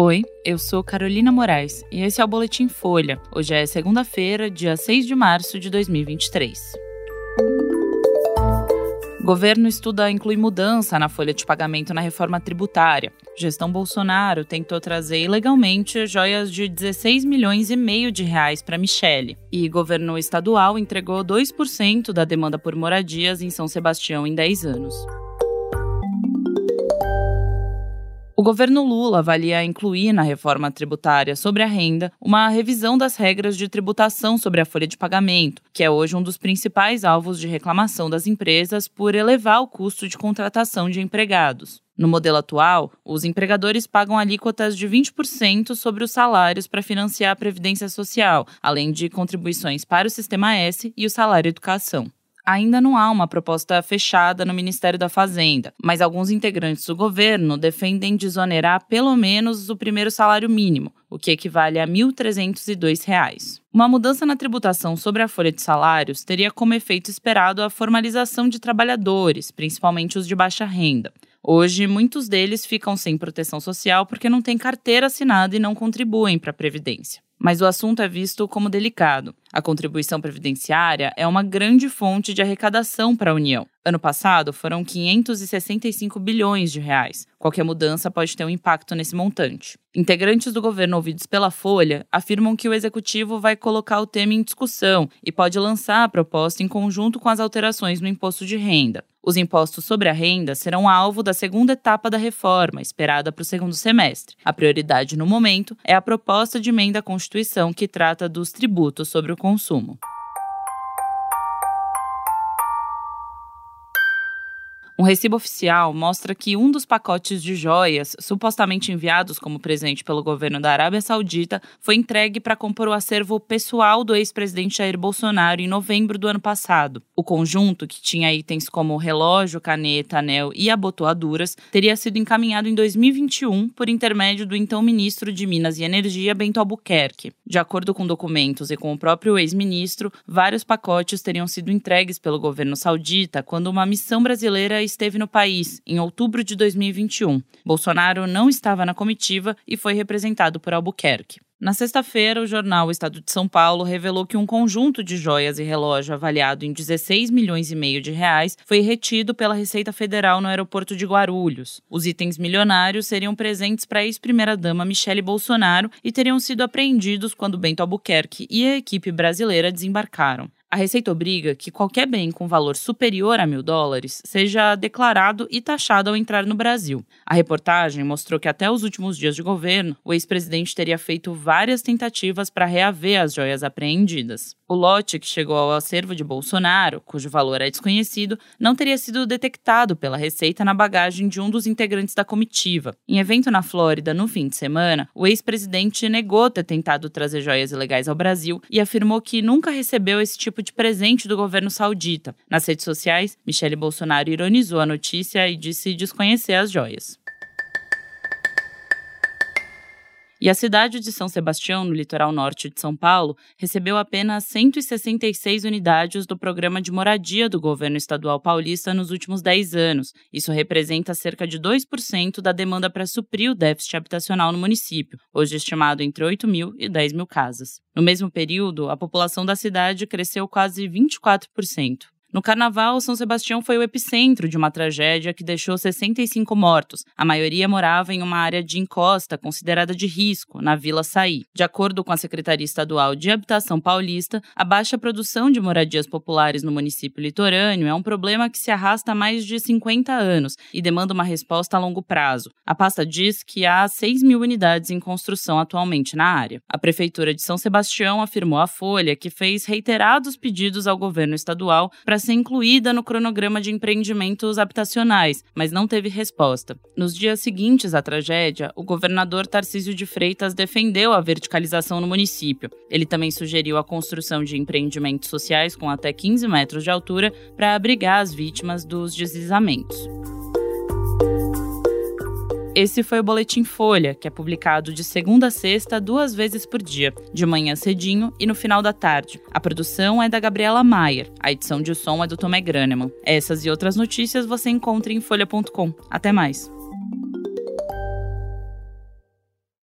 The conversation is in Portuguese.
Oi, eu sou Carolina Moraes e esse é o Boletim Folha. Hoje é segunda-feira, dia 6 de março de 2023. O governo estuda incluir mudança na folha de pagamento na reforma tributária. Gestão Bolsonaro tentou trazer ilegalmente joias de 16 milhões e meio de reais para Michele. E governo estadual entregou 2% da demanda por moradias em São Sebastião em 10 anos. Governo Lula avalia incluir na reforma tributária sobre a renda uma revisão das regras de tributação sobre a folha de pagamento, que é hoje um dos principais alvos de reclamação das empresas por elevar o custo de contratação de empregados. No modelo atual, os empregadores pagam alíquotas de 20% sobre os salários para financiar a Previdência Social, além de contribuições para o Sistema S e o salário educação ainda não há uma proposta fechada no Ministério da Fazenda, mas alguns integrantes do governo defendem desonerar pelo menos o primeiro salário mínimo, o que equivale a R$ 1.302. Uma mudança na tributação sobre a folha de salários teria como efeito esperado a formalização de trabalhadores, principalmente os de baixa renda. Hoje, muitos deles ficam sem proteção social porque não têm carteira assinada e não contribuem para a Previdência mas o assunto é visto como delicado. A contribuição previdenciária é uma grande fonte de arrecadação para a União. Ano passado foram 565 bilhões de reais. Qualquer mudança pode ter um impacto nesse montante. Integrantes do governo ouvidos pela Folha afirmam que o executivo vai colocar o tema em discussão e pode lançar a proposta em conjunto com as alterações no imposto de renda. Os impostos sobre a renda serão alvo da segunda etapa da reforma, esperada para o segundo semestre. A prioridade no momento é a proposta de emenda à Constituição que trata dos tributos sobre o consumo. Um recibo oficial mostra que um dos pacotes de joias, supostamente enviados como presente pelo governo da Arábia Saudita, foi entregue para compor o acervo pessoal do ex-presidente Jair Bolsonaro em novembro do ano passado. O conjunto, que tinha itens como relógio, caneta, anel e abotoaduras, teria sido encaminhado em 2021 por intermédio do então ministro de Minas e Energia, Bento Albuquerque. De acordo com documentos e com o próprio ex-ministro, vários pacotes teriam sido entregues pelo governo saudita quando uma missão brasileira esteve no país em outubro de 2021. Bolsonaro não estava na comitiva e foi representado por Albuquerque. Na sexta-feira, o jornal Estado de São Paulo revelou que um conjunto de joias e relógio avaliado em 16 milhões e meio de reais foi retido pela Receita Federal no aeroporto de Guarulhos. Os itens milionários seriam presentes para a ex-primeira-dama Michele Bolsonaro e teriam sido apreendidos quando Bento Albuquerque e a equipe brasileira desembarcaram. A Receita obriga que qualquer bem com valor superior a mil dólares seja declarado e taxado ao entrar no Brasil. A reportagem mostrou que até os últimos dias de governo, o ex-presidente teria feito várias tentativas para reaver as joias apreendidas. O lote que chegou ao acervo de Bolsonaro, cujo valor é desconhecido, não teria sido detectado pela Receita na bagagem de um dos integrantes da comitiva. Em evento na Flórida no fim de semana, o ex-presidente negou ter tentado trazer joias ilegais ao Brasil e afirmou que nunca recebeu esse tipo de presente do governo saudita. Nas redes sociais, Michele Bolsonaro ironizou a notícia e disse desconhecer as joias. E a cidade de São Sebastião, no litoral norte de São Paulo, recebeu apenas 166 unidades do programa de moradia do governo estadual paulista nos últimos 10 anos. Isso representa cerca de 2% da demanda para suprir o déficit habitacional no município, hoje estimado entre 8 mil e 10 mil casas. No mesmo período, a população da cidade cresceu quase 24%. No carnaval, São Sebastião foi o epicentro de uma tragédia que deixou 65 mortos. A maioria morava em uma área de encosta considerada de risco, na Vila Saí. De acordo com a Secretaria Estadual de Habitação Paulista, a baixa produção de moradias populares no município litorâneo é um problema que se arrasta há mais de 50 anos e demanda uma resposta a longo prazo. A pasta diz que há 6 mil unidades em construção atualmente na área. A Prefeitura de São Sebastião afirmou à Folha que fez reiterados pedidos ao governo estadual ser incluída no cronograma de empreendimentos habitacionais, mas não teve resposta. Nos dias seguintes à tragédia, o governador Tarcísio de Freitas defendeu a verticalização no município. Ele também sugeriu a construção de empreendimentos sociais com até 15 metros de altura para abrigar as vítimas dos deslizamentos. Esse foi o Boletim Folha, que é publicado de segunda a sexta, duas vezes por dia, de manhã cedinho e no final da tarde. A produção é da Gabriela Maier, a edição de som é do Tomé Graneman. Essas e outras notícias você encontra em folha.com. Até mais!